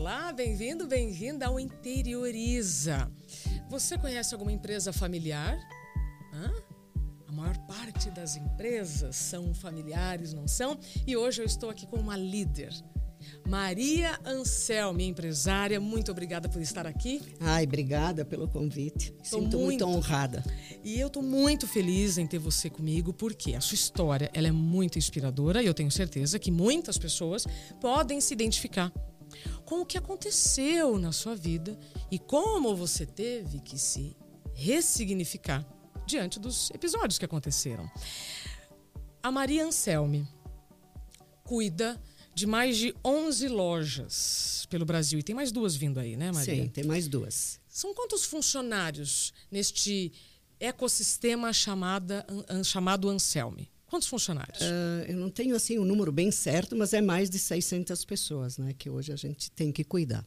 Olá, bem-vindo, bem-vinda ao Interioriza. Você conhece alguma empresa familiar? Hã? A maior parte das empresas são familiares, não são? E hoje eu estou aqui com uma líder. Maria Ansel, minha empresária, muito obrigada por estar aqui. Ai, obrigada pelo convite. Tô Sinto muito, muito honrada. E eu estou muito feliz em ter você comigo, porque a sua história ela é muito inspiradora e eu tenho certeza que muitas pessoas podem se identificar com o que aconteceu na sua vida e como você teve que se ressignificar diante dos episódios que aconteceram. A Maria Anselme cuida de mais de 11 lojas pelo Brasil. E tem mais duas vindo aí, né, Maria? Sim, tem mais duas. São quantos funcionários neste ecossistema chamada, chamado Anselme? Quantos funcionários? Uh, eu não tenho assim o um número bem certo, mas é mais de 600 pessoas, né, que hoje a gente tem que cuidar.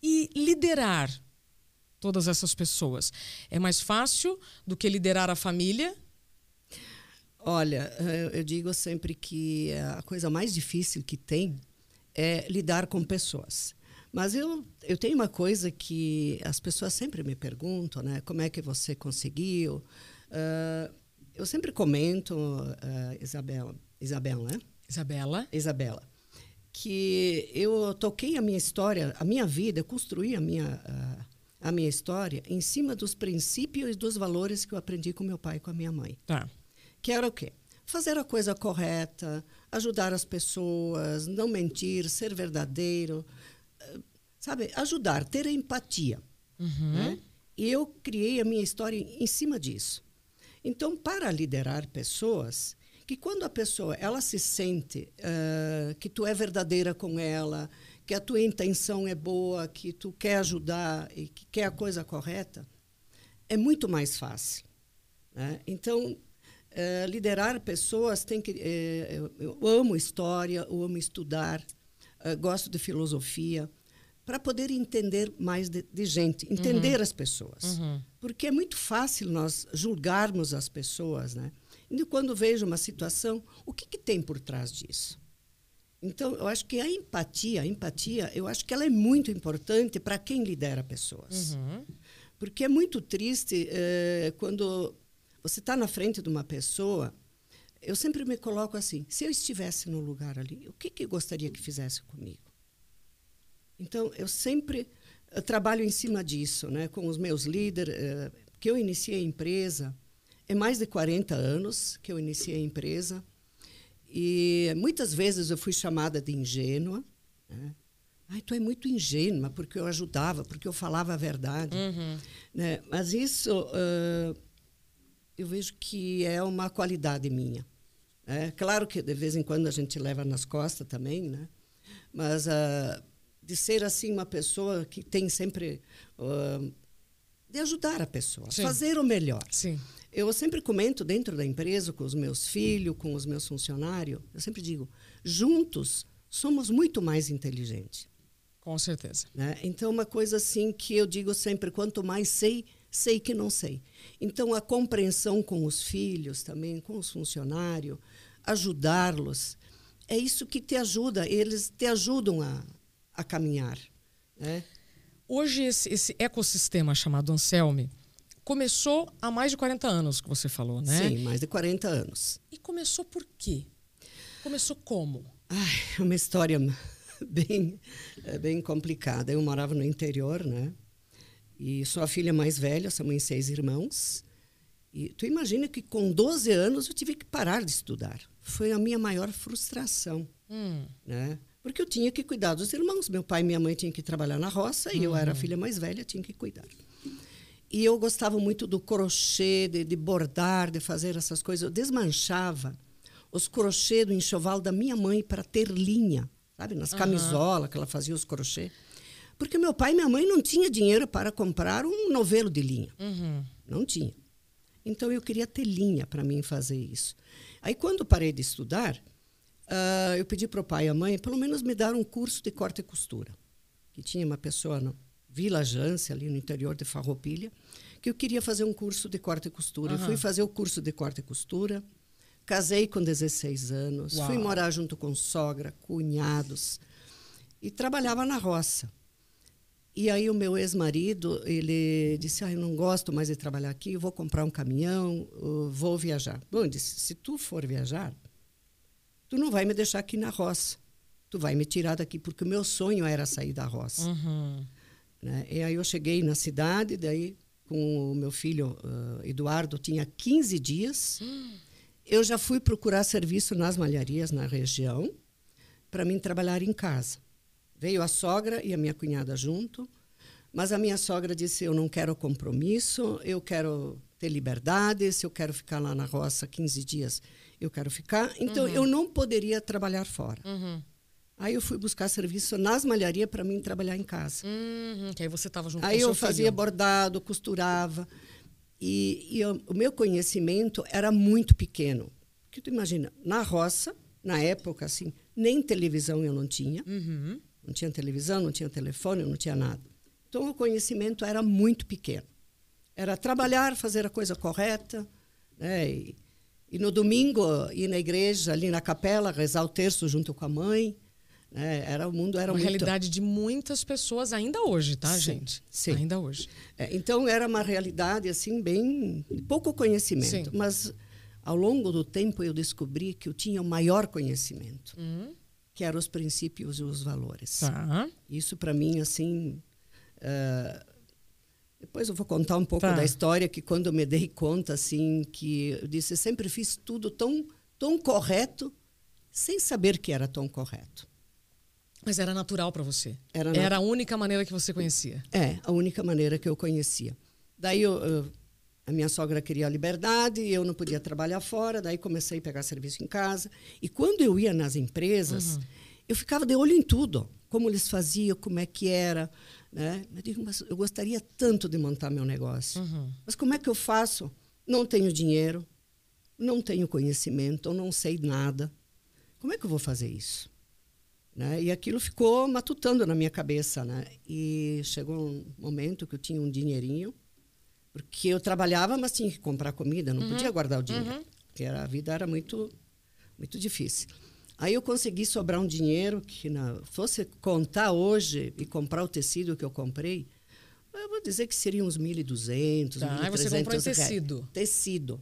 E liderar todas essas pessoas é mais fácil do que liderar a família? Olha, eu digo sempre que a coisa mais difícil que tem é lidar com pessoas. Mas eu, eu tenho uma coisa que as pessoas sempre me perguntam, né? Como é que você conseguiu? Uh, eu sempre comento, uh, Isabela, Isabela, né? Isabela. Isabela. Que eu toquei a minha história, a minha vida, construí a minha, uh, a minha história em cima dos princípios e dos valores que eu aprendi com meu pai e com a minha mãe. Tá que era o quê? Fazer a coisa correta, ajudar as pessoas, não mentir, ser verdadeiro, eh, sabe? Ajudar, ter empatia. Uhum. Né? E eu criei a minha história em cima disso. Então, para liderar pessoas, que quando a pessoa ela se sente uh, que tu é verdadeira com ela, que a tua intenção é boa, que tu quer ajudar e que quer a coisa correta, é muito mais fácil. Né? Então, é, liderar pessoas tem que. É, eu, amo história, eu amo estudar, gosto de filosofia, para poder entender mais de, de gente, entender uhum. as pessoas. Uhum. Porque é muito fácil nós julgarmos as pessoas, né? E quando vejo uma situação, o que, que tem por trás disso? Então, eu acho que a empatia, a empatia, eu acho que ela é muito importante para quem lidera pessoas. Uhum. Porque é muito triste é, quando você está na frente de uma pessoa, eu sempre me coloco assim: se eu estivesse no lugar ali, o que, que gostaria que fizesse comigo? Então, eu sempre eu eh, trabalho em cima disso, né, com os meus líderes, uh, que eu iniciei a empresa. É mais de 40 anos que eu iniciei a empresa. E muitas vezes eu fui chamada de ingênua. Né? Ai, tu é muito ingênua, porque eu ajudava, porque eu falava a verdade. Uhum. Né? Mas isso. Uh, eu vejo que é uma qualidade minha. É claro que de vez em quando a gente leva nas costas também, né? Mas uh, de ser assim uma pessoa que tem sempre uh, de ajudar a pessoa, Sim. fazer o melhor. Sim. Eu sempre comento dentro da empresa com os meus filhos, com os meus funcionários, eu sempre digo, juntos somos muito mais inteligentes. Com certeza. Né? Então uma coisa assim que eu digo sempre, quanto mais sei, sei que não sei. Então, a compreensão com os filhos também, com os funcionários, ajudá-los, é isso que te ajuda, eles te ajudam a, a caminhar. Né? Hoje, esse, esse ecossistema chamado Anselme começou há mais de 40 anos, que você falou, né? Sim, mais de 40 anos. E começou por quê? Começou como? Ai, é uma história bem, é bem complicada. Eu morava no interior, né? E sou a filha mais velha, somos em seis irmãos. E tu imagina que com 12 anos eu tive que parar de estudar. Foi a minha maior frustração, hum. né? Porque eu tinha que cuidar dos irmãos. Meu pai e minha mãe tinham que trabalhar na roça uhum. e eu era a uhum. filha mais velha, tinha que cuidar. E eu gostava muito do crochê, de, de bordar, de fazer essas coisas. Eu desmanchava os crochê do enxoval da minha mãe para ter linha, sabe? Nas uhum. camisolas que ela fazia os crochê. Porque meu pai e minha mãe não tinham dinheiro para comprar um novelo de linha. Uhum. Não tinha. Então eu queria ter linha para mim fazer isso. Aí quando parei de estudar, uh, eu pedi para o pai e a mãe pelo menos me dar um curso de corte e costura. Que tinha uma pessoa no Vila Jância, ali no interior de Farroupilha, que eu queria fazer um curso de corte e costura. Uhum. Eu fui fazer o curso de corte e costura, casei com 16 anos, Uau. fui morar junto com sogra, cunhados e trabalhava na roça. E aí o meu ex-marido, ele disse, ah, eu não gosto mais de trabalhar aqui, vou comprar um caminhão, vou viajar. Bom, eu disse, se tu for viajar, tu não vai me deixar aqui na roça. Tu vai me tirar daqui, porque o meu sonho era sair da roça. Uhum. Né? E aí eu cheguei na cidade, daí com o meu filho uh, Eduardo, tinha 15 dias. Uhum. Eu já fui procurar serviço nas malharias na região para mim trabalhar em casa. Veio a sogra e a minha cunhada junto, mas a minha sogra disse: Eu não quero compromisso, eu quero ter liberdade, se eu quero ficar lá na roça 15 dias, eu quero ficar. Então, uhum. eu não poderia trabalhar fora. Uhum. Aí eu fui buscar serviço nas malharias para mim trabalhar em casa. Uhum, que aí você estava junto Aí com eu fazia filho. bordado, costurava. E, e eu, o meu conhecimento era muito pequeno. Porque tu imagina, na roça, na época, assim, nem televisão eu não tinha. Uhum. Não tinha televisão, não tinha telefone, não tinha nada. Então o conhecimento era muito pequeno. Era trabalhar, fazer a coisa correta, né? E, e no domingo ir na igreja, ali na capela, rezar o terço junto com a mãe. Né? Era o mundo era uma muito... realidade de muitas pessoas ainda hoje, tá, sim, gente? Sim. Ainda hoje. É, então era uma realidade assim bem pouco conhecimento, sim. mas ao longo do tempo eu descobri que eu tinha o maior conhecimento. Hum que eram os princípios e os valores. Tá. Isso para mim assim, uh, depois eu vou contar um pouco tá. da história que quando eu me dei conta assim que eu disse eu sempre fiz tudo tão tão correto sem saber que era tão correto. Mas era natural para você. Era, era a única maneira que você conhecia. É, a única maneira que eu conhecia. Daí eu, eu, a minha sogra queria a liberdade, eu não podia trabalhar fora, daí comecei a pegar serviço em casa. E quando eu ia nas empresas, uhum. eu ficava de olho em tudo, como eles faziam, como é que era. Né? Eu digo, mas eu gostaria tanto de montar meu negócio. Uhum. Mas como é que eu faço? Não tenho dinheiro, não tenho conhecimento, eu não sei nada. Como é que eu vou fazer isso? Né? E aquilo ficou matutando na minha cabeça. Né? E chegou um momento que eu tinha um dinheirinho, porque eu trabalhava, mas tinha que comprar comida, não uhum. podia guardar o dinheiro, uhum. porque a vida era muito, muito difícil. Aí eu consegui sobrar um dinheiro que, na, fosse contar hoje e comprar o tecido que eu comprei, eu vou dizer que seriam uns 1.200, tá, 1.300 você comprou em tecido? Tecido.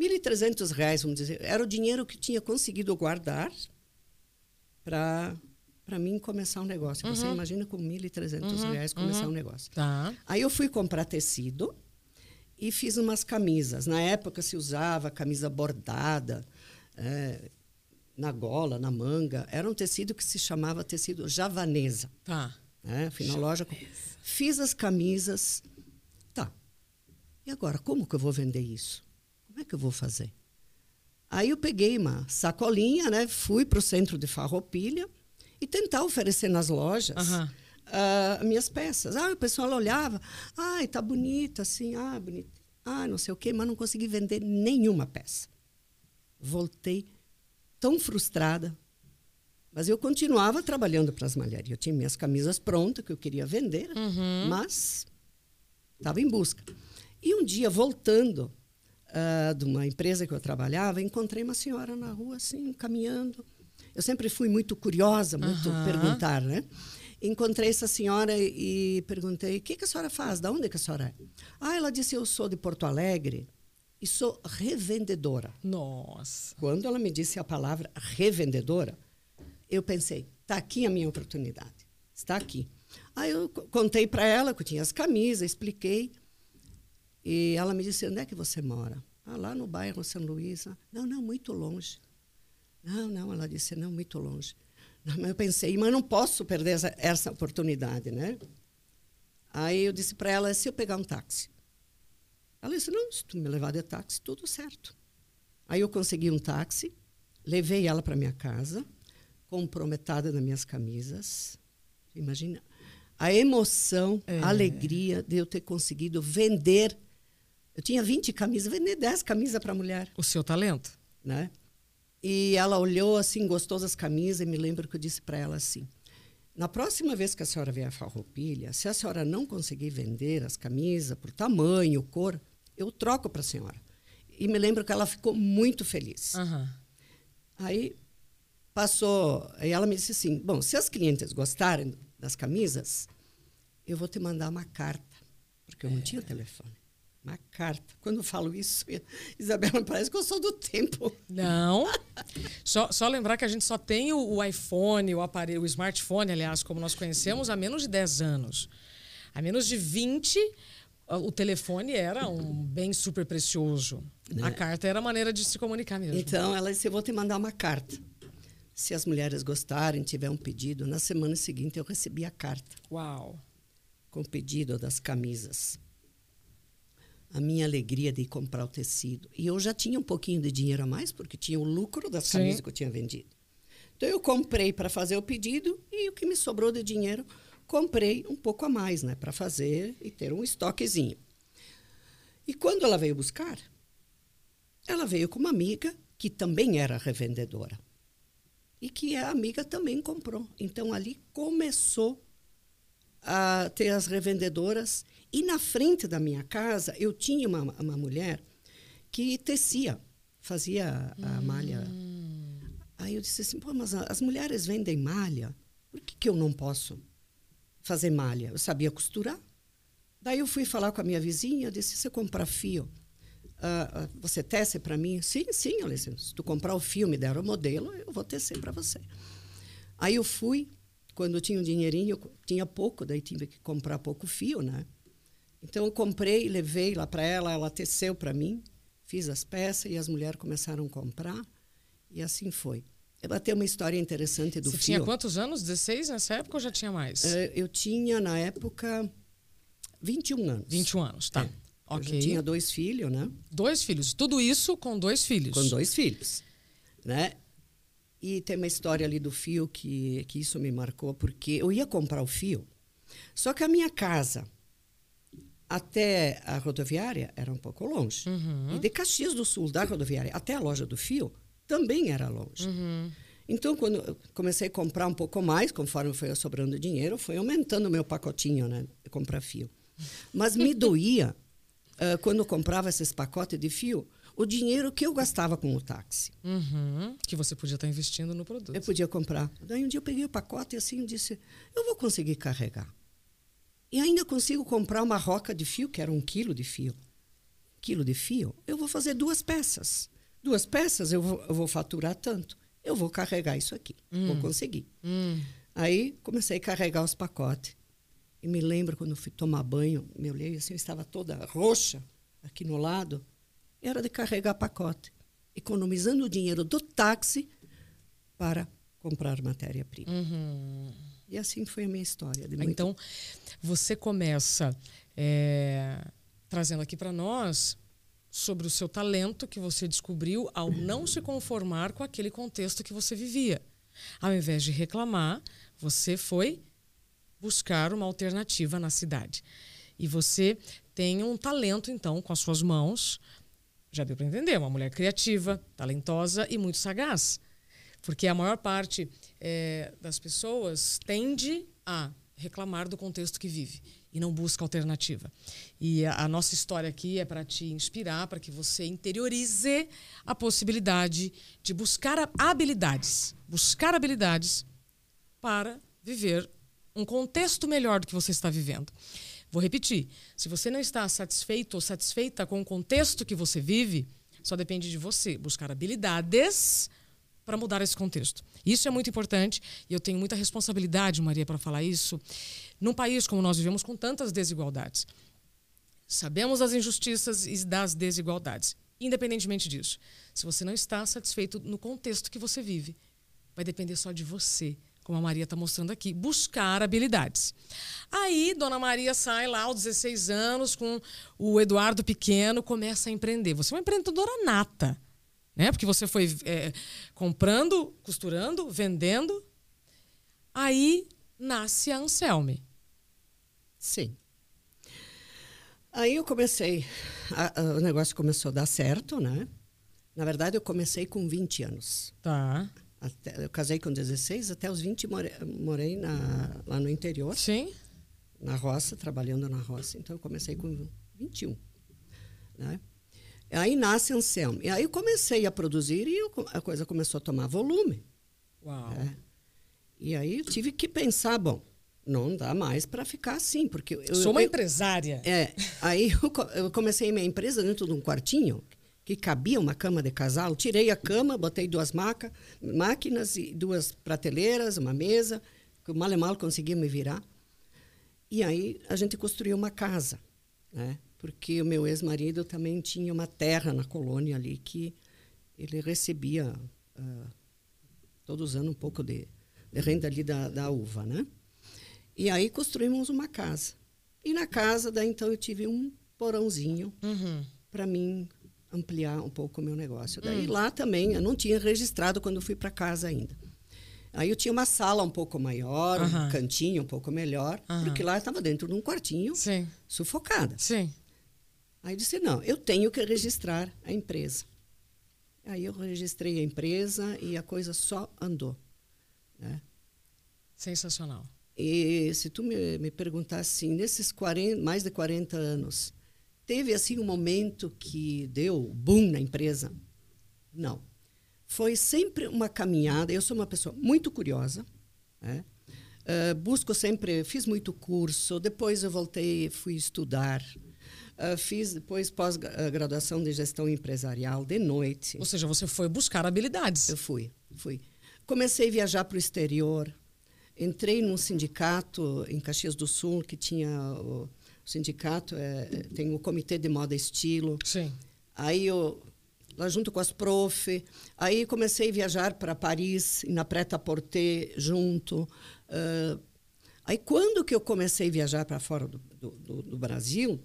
1.300 reais, vamos dizer. Era o dinheiro que tinha conseguido guardar para para mim começar um negócio. Uhum. Você imagina com 1.300 uhum. reais começar uhum. um negócio. Tá. Aí eu fui comprar tecido e fiz umas camisas. Na época se usava camisa bordada, é, na gola, na manga. Era um tecido que se chamava tecido javanesa. Tá. É, fui na loja, fiz as camisas. Tá. E agora, como que eu vou vender isso? Como é que eu vou fazer? Aí eu peguei uma sacolinha, né? Fui para o centro de Farroupilha e tentar oferecer nas lojas uhum. uh, minhas peças. Ah, o pessoal olhava, ai, tá bonita assim, ah, bonita, ah, não sei o quê, mas não consegui vender nenhuma peça. Voltei tão frustrada, mas eu continuava trabalhando para as malharias. Eu tinha minhas camisas prontas que eu queria vender, uhum. mas estava em busca. E um dia, voltando uh, de uma empresa que eu trabalhava, encontrei uma senhora na rua, assim, caminhando. Eu sempre fui muito curiosa, muito uhum. perguntar, né? Encontrei essa senhora e perguntei: o que, que a senhora faz? Da onde que a senhora é? Ah, ela disse: eu sou de Porto Alegre e sou revendedora. Nossa. Quando ela me disse a palavra revendedora, eu pensei: está aqui a minha oportunidade. Está aqui. Aí eu contei para ela que eu tinha as camisas, expliquei. E ela me disse: onde é que você mora? Ah, lá no bairro São Luís. Não, não, muito longe. Não, não, ela disse, não, muito longe. Mas eu pensei, mas não posso perder essa, essa oportunidade, né? Aí eu disse para ela, se eu pegar um táxi? Ela disse, não, se tu me levar de táxi, tudo certo. Aí eu consegui um táxi, levei ela para minha casa, comprometada nas minhas camisas. Imagina a emoção, É. a alegria de eu ter conseguido vender. Eu tinha 20 camisas, vender 10 camisas para a mulher, O seu talento? né? E ela olhou assim, gostou das camisas, e me lembro que eu disse para ela assim: na próxima vez que a senhora vier a Farroupilha, se a senhora não conseguir vender as camisas por tamanho, cor, eu troco para a senhora. E me lembro que ela ficou muito feliz. Aham. Aí Passou, e ela me disse assim: Bom, se as clientes gostarem das camisas, eu vou te mandar uma carta, porque eu não tinha telefone. Uma carta. Quando eu falo isso, Isabela, parece que eu sou do tempo. Não. só, só lembrar que a gente só tem o, o iPhone, o aparelho, o smartphone, aliás, como nós conhecemos, há menos de 10 anos. Há menos de 20, o telefone era um bem super precioso. É. A carta era a maneira de se comunicar mesmo. Então, ela disse: Eu vou te mandar uma carta. Se as mulheres gostarem, tiver um pedido, na semana seguinte eu recebi a carta. Uau! Com o pedido das camisas a minha alegria de comprar o tecido. E eu já tinha um pouquinho de dinheiro a mais, porque tinha o lucro das Sim. camisas que eu tinha vendido. Então eu comprei para fazer o pedido e o que me sobrou de dinheiro, comprei um pouco a mais, né, para fazer e ter um estoquezinho. E quando ela veio buscar, ela veio com uma amiga que também era revendedora. E que a amiga também comprou. Então ali começou a ter as revendedoras e na frente da minha casa, eu tinha uma, uma mulher que tecia, fazia a hum. malha. Aí eu disse assim: pô, mas as mulheres vendem malha, por que, que eu não posso fazer malha? Eu sabia costurar. Daí eu fui falar com a minha vizinha, eu disse: você compra fio, uh, você tece para mim? Sim, sim, disse, se tu comprar o fio, me der o modelo, eu vou tecer para você. Aí eu fui, quando eu tinha um dinheirinho, eu tinha pouco, daí tive que comprar pouco fio, né? Então eu comprei, levei lá para ela, ela teceu para mim, fiz as peças e as mulheres começaram a comprar e assim foi. Eu ter uma história interessante do Você fio. tinha quantos anos? 16 nessa época ou já tinha mais? Uh, eu tinha na época 21 anos. 21 anos, tá. É. Ok. Eu tinha dois filhos, né? Dois filhos. Tudo isso com dois filhos. Com dois filhos, né? E tem uma história ali do fio que, que isso me marcou, porque eu ia comprar o fio, só que a minha casa até a rodoviária era um pouco longe. Uhum. E de Caxias do Sul, da rodoviária, até a loja do fio, também era longe. Uhum. Então, quando eu comecei a comprar um pouco mais, conforme foi sobrando dinheiro, foi aumentando o meu pacotinho né, de comprar fio. Mas me doía, uh, quando eu comprava esses pacotes de fio, o dinheiro que eu gastava com o táxi. Uhum. Que você podia estar investindo no produto. Eu podia comprar. Daí um dia eu peguei o pacote e assim disse, eu vou conseguir carregar. E ainda consigo comprar uma roca de fio, que era um quilo de fio. Quilo de fio, eu vou fazer duas peças. Duas peças, eu vou, eu vou faturar tanto. Eu vou carregar isso aqui. Hum. Vou conseguir. Hum. Aí comecei a carregar os pacotes. E me lembro quando fui tomar banho, me olhei assim, eu estava toda roxa aqui no lado. Era de carregar pacote, economizando o dinheiro do táxi para comprar matéria-prima. Uhum. E assim foi a minha história. Muito... Então, você começa é, trazendo aqui para nós sobre o seu talento que você descobriu ao não se conformar com aquele contexto que você vivia. Ao invés de reclamar, você foi buscar uma alternativa na cidade. E você tem um talento, então, com as suas mãos. Já deu para entender, uma mulher criativa, talentosa e muito sagaz. Porque a maior parte é, das pessoas tende a reclamar do contexto que vive e não busca alternativa. E a, a nossa história aqui é para te inspirar, para que você interiorize a possibilidade de buscar habilidades, buscar habilidades para viver um contexto melhor do que você está vivendo. Vou repetir: se você não está satisfeito ou satisfeita com o contexto que você vive, só depende de você buscar habilidades para mudar esse contexto. Isso é muito importante e eu tenho muita responsabilidade, Maria, para falar isso, num país como nós vivemos com tantas desigualdades. Sabemos das injustiças e das desigualdades. Independentemente disso, se você não está satisfeito no contexto que você vive, vai depender só de você, como a Maria está mostrando aqui, buscar habilidades. Aí, Dona Maria sai lá aos 16 anos com o Eduardo pequeno, começa a empreender. Você é uma empreendedora nata né? Porque você foi é, comprando, costurando, vendendo. Aí nasce a Anselme. Sim. Aí eu comecei, a, a, o negócio começou a dar certo, né? Na verdade, eu comecei com 20 anos. Tá. Até, eu casei com 16, até os 20 morei, morei na, lá no interior. Sim. Na roça, trabalhando na roça. Então, eu comecei com 21. Né? Aí nasce Anselmo. E aí comecei a produzir e eu, a coisa começou a tomar volume. Uau. É. E aí eu tive que pensar, bom, não dá mais para ficar assim, porque eu Sou uma eu, empresária. É, aí eu, eu comecei minha empresa dentro de um quartinho que cabia uma cama de casal. Tirei a cama, botei duas maca, máquinas e duas prateleiras, uma mesa, que mal e mal conseguia me virar. E aí a gente construiu uma casa, né? Porque o meu ex-marido também tinha uma terra na colônia ali que ele recebia ah, todos os anos um pouco de, de renda ali da, da uva, né? E aí construímos uma casa. E na casa, daí então eu tive um porãozinho Uhum. para mim ampliar um pouco o meu negócio. Daí lá também eu não tinha registrado quando fui para casa ainda. Aí eu tinha uma sala um pouco maior, Aham. um cantinho um pouco melhor, porque lá eu estava dentro de um quartinho, Sim, sufocada. sim. Aí eu disse, não, eu tenho que registrar a empresa. Aí eu registrei a empresa e a coisa só andou. Né? Sensacional. E se tu me, me perguntar assim, nesses 40, mais de 40 anos, teve assim um momento que deu boom na empresa? Não. Foi sempre uma caminhada. Eu sou uma pessoa muito curiosa, né? Ah, busco sempre, fiz muito curso, depois eu voltei, fui estudar, Ah, fiz depois pós-graduação de gestão empresarial de noite. Ou seja, você foi buscar habilidades. Eu fui, fui. Comecei a viajar para o exterior. Entrei num sindicato em Caxias do Sul que tinha o, sindicato é, tem o comitê de moda e estilo. Sim. Aí eu lá junto com as prof, aí comecei a viajar para Paris na Preta Porter junto. Ah, aí quando que eu comecei a viajar para fora do, do, do- do Brasil,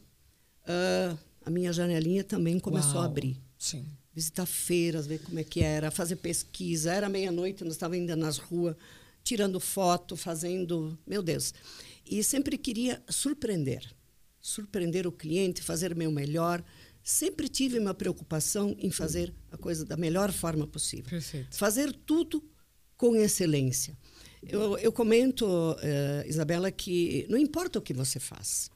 ah, a minha janelinha também começou Uau. a abrir Sim. visitar feiras, ver como é que era, fazer pesquisa. Era meia-noite, nós estávamos ainda nas ruas, tirando foto, fazendo. Meu Deus. E sempre queria surpreender. Surpreender o cliente, fazer o meu melhor. Sempre tive uma preocupação em fazer a coisa da melhor forma possível. Perfeito. Fazer tudo com excelência. Eu, eu comento, eh, Isabela, que não importa o que você faz.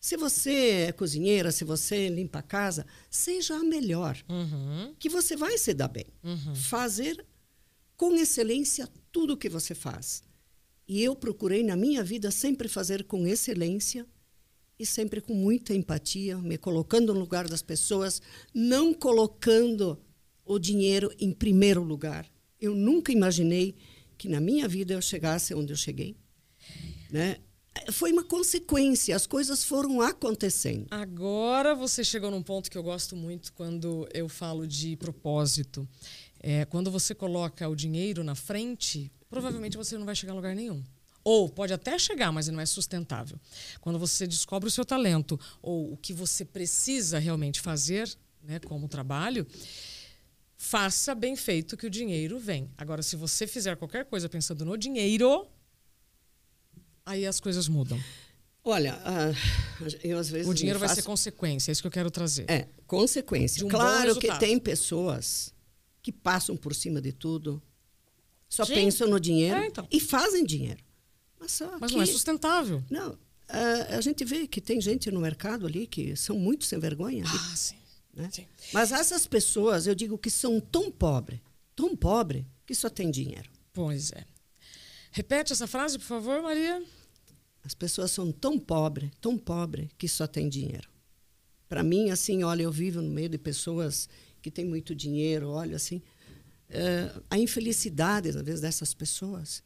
Se você é cozinheira, se você limpa a casa, seja a melhor Uhum. que você vai se dar bem. Uhum. Fazer com excelência tudo o que você faz. E eu procurei na minha vida sempre fazer com excelência e sempre com muita empatia, me colocando no lugar das pessoas, não colocando o dinheiro em primeiro lugar. Eu nunca imaginei que na minha vida eu chegasse onde eu cheguei, né? Foi uma consequência, as coisas foram acontecendo. Agora você chegou num ponto que eu gosto muito quando eu falo de propósito. É, quando você coloca o dinheiro na frente, provavelmente você não vai chegar a lugar nenhum. Ou pode até chegar, mas não é sustentável. Quando você descobre o seu talento ou o que você precisa realmente fazer, né, como trabalho, faça bem feito que o dinheiro vem. Agora, se você fizer qualquer coisa pensando no dinheiro, aí as coisas mudam. Olha, ah, eu às vezes O dinheiro me vai ser faço- consequência, é isso que eu quero trazer. É, consequência. Um claro que tem pessoas que passam por cima de tudo, só Sim. pensam no dinheiro É, então. e fazem dinheiro. Mas Mas que, não é sustentável. não, ah, a gente vê que tem gente no mercado ali que são muito sem vergonha. Ah, sim. né? sim. Mas essas pessoas, eu digo que são tão pobres, tão pobres, que só tem dinheiro. Pois é. Repete essa frase, por favor, Maria. As pessoas são tão pobres, tão pobres, que só tem dinheiro. Para mim, assim, olha, eu vivo no meio de pessoas que têm muito dinheiro, olha, assim, eh, a infelicidade, às vezes, dessas pessoas.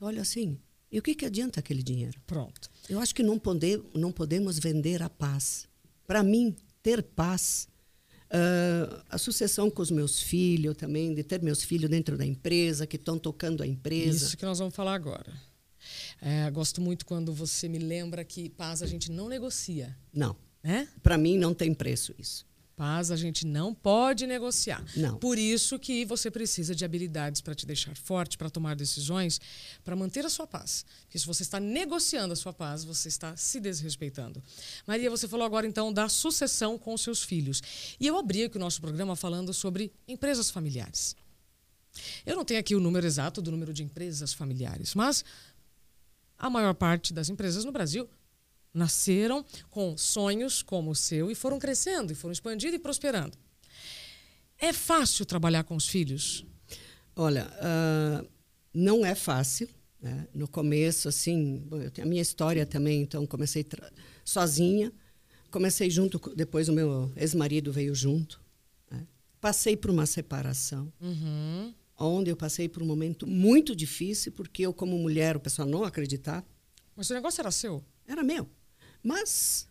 Olha, assim, e o que, que adianta aquele dinheiro? Pronto. Eu acho que não, pode, não podemos vender a paz. Para mim, ter paz, ah, a sucessão com os meus filhos também, de ter meus filhos dentro da empresa, que estão tocando a empresa. Isso que nós vamos falar agora. É, gosto muito quando você me lembra que paz a gente não negocia, Não, né? para mim não tem preço isso. Paz a gente não pode negociar. Não. Por isso que você precisa de habilidades para te deixar forte, para tomar decisões, para manter a sua paz. Porque se você está negociando a sua paz, você está se desrespeitando. Maria, você falou agora então da sucessão com os seus filhos. E eu abri aqui o nosso programa falando sobre empresas familiares. Eu não tenho aqui o número exato do número de empresas familiares, mas a maior parte das empresas no Brasil nasceram com sonhos como o seu e foram crescendo, e foram expandindo e prosperando. É fácil trabalhar com os filhos? Olha, uh, não é fácil. Né? No começo, assim, bom, eu tenho a minha história também, então comecei sozinha. Comecei junto, depois o meu ex-marido veio junto. Né? Passei por uma separação. Uhum onde eu passei por um momento muito difícil, porque eu, como mulher, o pessoal não acreditava. Mas o negócio era seu? Era meu. Mas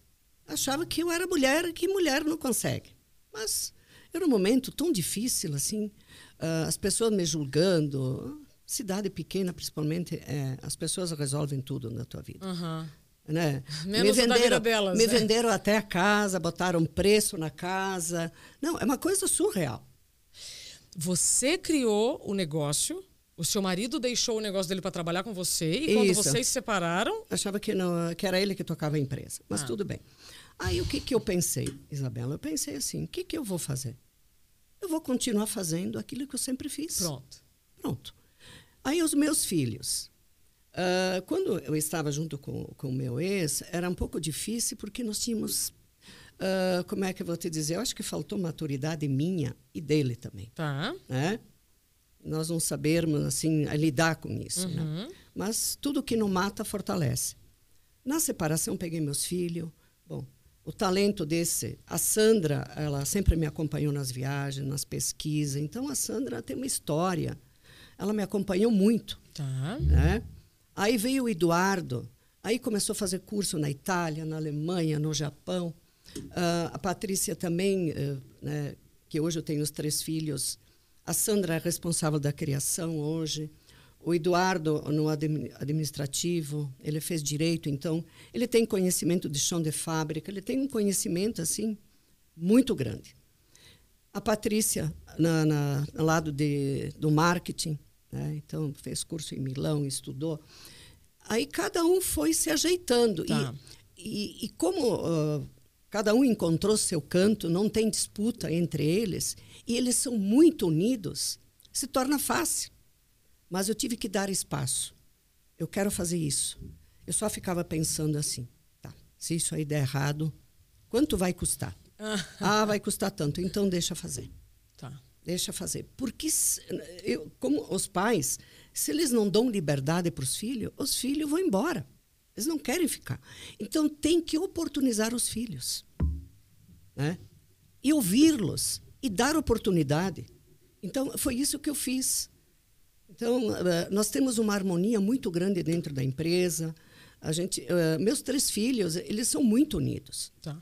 achava que eu era mulher e que mulher não consegue. Mas era um momento tão difícil, assim, uh, as pessoas me julgando. Cidade pequena, principalmente, é, as pessoas resolvem tudo na tua vida. Uhum. Né? Menos me venderam, delas, me né? venderam até a casa, botaram preço na casa. Não, é uma coisa surreal. Você criou o negócio, o seu marido deixou o negócio dele para trabalhar com você e quando Isso. vocês se separaram. Achava que, não, que era ele que tocava a empresa. Mas Ah. tudo bem. Aí o que, que eu pensei, Isabela? Eu pensei assim: o que, que eu vou fazer? Eu vou continuar fazendo aquilo que eu sempre fiz. Pronto. Pronto. Aí os meus filhos. ah, quando eu estava junto com com o meu ex, era um pouco difícil porque nós tínhamos. Ah, como é que eu vou te dizer? Eu acho que faltou maturidade minha e dele também. Tá. Né? Nós não sabermos assim lidar com isso. né? Uhum. Mas tudo que não mata fortalece. Na separação peguei meus filhos. Bom, o talento desse, a Sandra, ela sempre me acompanhou nas viagens, nas pesquisas. Então a Sandra tem uma história. Ela me acompanhou muito, Tá. né? Aí veio o Eduardo. Aí começou a fazer curso na Itália, na Alemanha, no Japão. Ah, a Patrícia também, eh, né, que hoje eu tenho os três filhos. A Sandra é responsável da criação hoje. O Eduardo, no admi- administrativo, ele fez direito, então ele tem conhecimento de chão de fábrica, ele tem um conhecimento assim muito grande. A Patrícia, na, na, no lado de, do marketing, né? então fez curso em Milão, estudou. Aí cada um foi se ajeitando. Tá. E, e, e como ah, cada um encontrou seu canto, não tem disputa entre eles, e eles são muito unidos, se torna fácil. Mas eu tive que dar espaço. Eu quero fazer isso. Eu só ficava pensando assim: tá, se isso aí der errado, quanto vai custar? ah, vai custar tanto, então deixa fazer. Tá. Deixa fazer. Porque, eu, como os pais, se eles não dão liberdade para os filhos, os filhos vão embora. Eles não querem ficar. Então, tem que oportunizar os filhos. Né? E ouvi-los. E dar oportunidade. Então, foi isso que eu fiz. Então, eh, nós temos uma harmonia muito grande dentro da empresa. A gente, eh, meus três filhos, eles são muito unidos. Tá.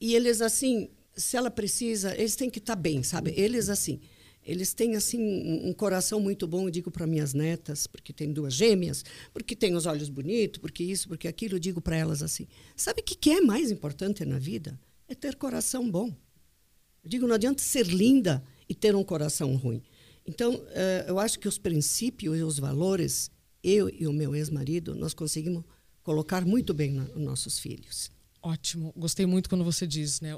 E eles, assim, se ela precisa, eles têm que estar bem, sabe? Eles, assim, eles têm, assim, um coração muito bom, eu digo para minhas netas, porque tem duas gêmeas, porque tem os olhos bonitos, porque isso, porque aquilo, eu digo para elas assim, sabe o que, que é mais importante na vida? É ter coração bom. Eu digo, não adianta ser linda e ter um coração ruim. Então, eh, eu acho que os princípios e os valores, eu e o meu ex-marido, nós conseguimos colocar muito bem nos nossos filhos. Ótimo. Gostei muito quando você diz, né?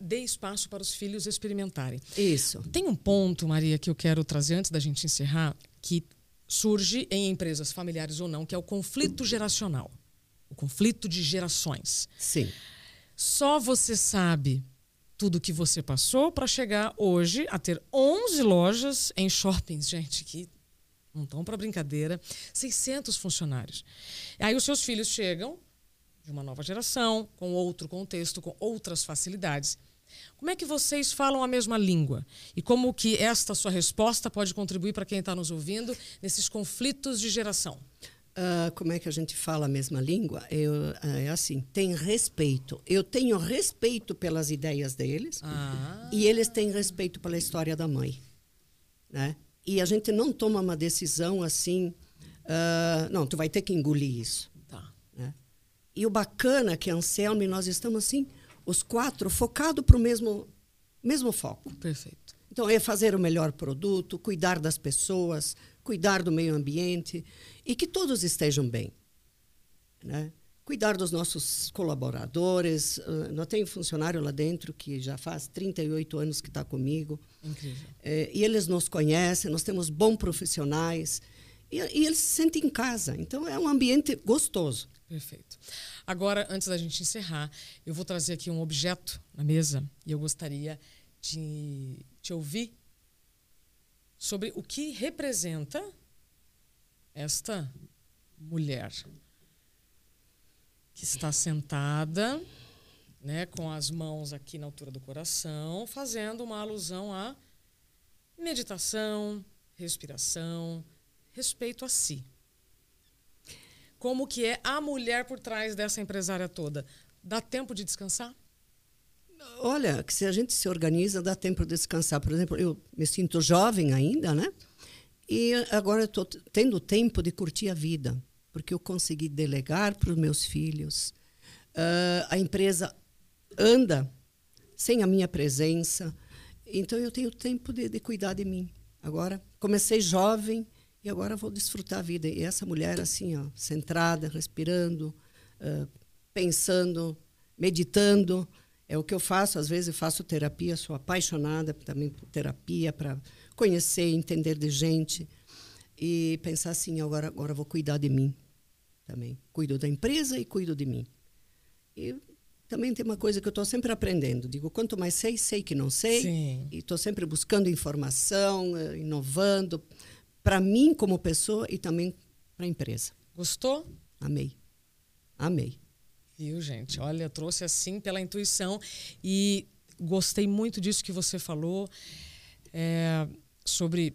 Dê espaço para os filhos experimentarem. Isso. Tem um ponto, Maria, que eu quero trazer antes da gente encerrar, que surge em empresas familiares ou não, que é o conflito geracional. O conflito de gerações. Sim. Só você sabe tudo que você passou para chegar hoje a ter 11 lojas em shoppings, gente, que não estão para brincadeira, 600 funcionários. Aí os seus filhos chegam de uma nova geração, com outro contexto, com outras facilidades. Como é que vocês falam a mesma língua? E como que esta sua resposta pode contribuir para quem está nos ouvindo nesses conflitos de geração? Ah, como é que a gente fala a mesma língua? Eu, ah, é assim, tem respeito. Eu tenho respeito pelas ideias deles Ah, e eles têm respeito pela história da mãe, né? E a gente não toma uma decisão assim, ah, não, tu vai ter que engolir isso? E o bacana é que Anselmo e nós estamos assim, os quatro focados para o mesmo mesmo foco. Perfeito. Então, é fazer o melhor produto, cuidar das pessoas, cuidar do meio ambiente e que todos estejam bem. Né? Cuidar dos nossos colaboradores. Uh, nós temos funcionário lá dentro que já faz 38 anos que está comigo. Incrível. Eh, e eles nos conhecem, nós temos bons profissionais. E, e eles se sentem em casa. Então, é um ambiente gostoso. Perfeito. Agora, antes da gente encerrar, eu vou trazer aqui um objeto na mesa e eu gostaria de te ouvir sobre o que representa esta mulher que está sentada, né, com as mãos aqui na altura do coração, fazendo uma alusão à meditação, respiração, respeito a si. Como que é a mulher por trás dessa empresária toda? Dá tempo de descansar? Olha, que se a gente se organiza, dá tempo de descansar. Por exemplo, eu me sinto jovem ainda, né? E agora estou tendo tempo de curtir a vida, porque eu consegui delegar para os meus filhos. Uh, a empresa anda sem a minha presença, então eu tenho tempo de, de cuidar de mim. Agora comecei jovem e agora vou desfrutar a vida. E essa mulher assim, ó, centrada, respirando, uh, pensando, meditando, é o que eu faço. Às vezes eu faço terapia, sou apaixonada também por terapia para conhecer, entender de gente e pensar assim, agora agora vou cuidar de mim também. Cuido da empresa e cuido de mim. E também tem uma coisa que eu estou sempre aprendendo. Digo, quanto mais sei, sei que não sei. Sim. E estou sempre buscando informação, inovando, para mim como pessoa e também para a empresa. Gostou? Amei. Amei. Viu, gente? Olha, trouxe assim pela intuição e gostei muito disso que você falou é, sobre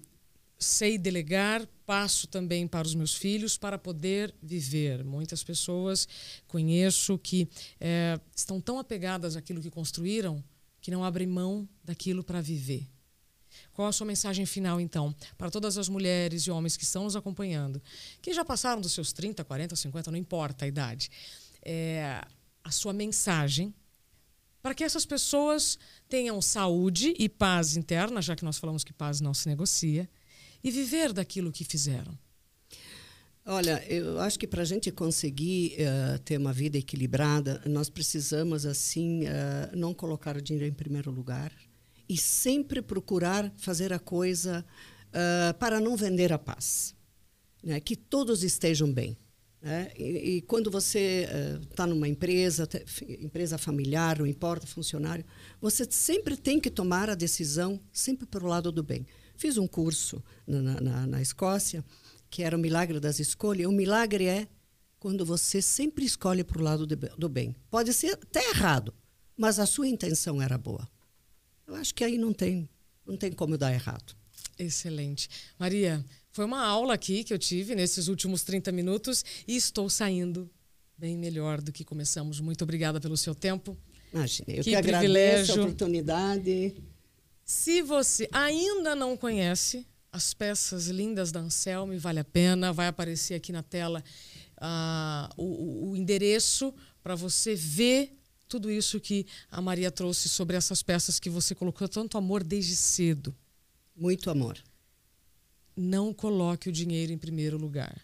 sei delegar, passo também para os meus filhos para poder viver. Muitas pessoas conheço que é, estão tão apegadas àquilo que construíram que não abrem mão daquilo para viver. Qual a sua mensagem final, então, para todas as mulheres e homens que estão nos acompanhando, que já passaram dos seus 30, 40, 50, não importa a idade, é, a sua mensagem para que essas pessoas tenham saúde e paz interna, já que nós falamos que paz não se negocia, e viver daquilo que fizeram? Olha, eu acho que para a gente conseguir uh, ter uma vida equilibrada, nós precisamos assim uh, não colocar o dinheiro em primeiro lugar e sempre procurar fazer a coisa uh, para não vender a paz, né? que todos estejam bem. Né? E, e, quando você está uh, numa empresa, empresa familiar, não importa, funcionário, você sempre tem que tomar a decisão sempre pelo lado do bem. Fiz um curso na, na, na Escócia, que era o milagre das escolhas. O milagre é quando você sempre escolhe para o lado de, do bem. Pode ser até errado, mas a sua intenção era boa. Eu acho que aí não tem, não tem como dar errado. Excelente. Maria, foi uma aula aqui que eu tive nesses últimos 30 minutos e estou saindo bem melhor do que começamos. Muito obrigada pelo seu tempo. Imagina, eu que, que agradeço a oportunidade. Se você ainda não conhece as peças lindas da Anselme, vale a pena. Vai aparecer aqui na tela uh, o, o endereço para você ver tudo isso que a Maria trouxe sobre essas peças que você colocou tanto amor desde cedo. Muito amor não coloque o dinheiro em primeiro lugar.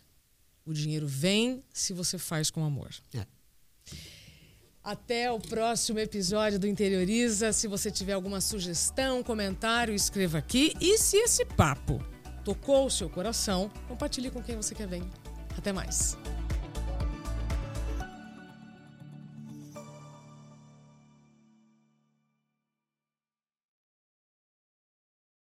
O dinheiro vem se você faz com amor. É. Até o próximo episódio do Interioriza. Se você tiver alguma sugestão, comentário, escreva aqui. E se esse papo tocou o seu coração, compartilhe com quem você quer ver. Até mais.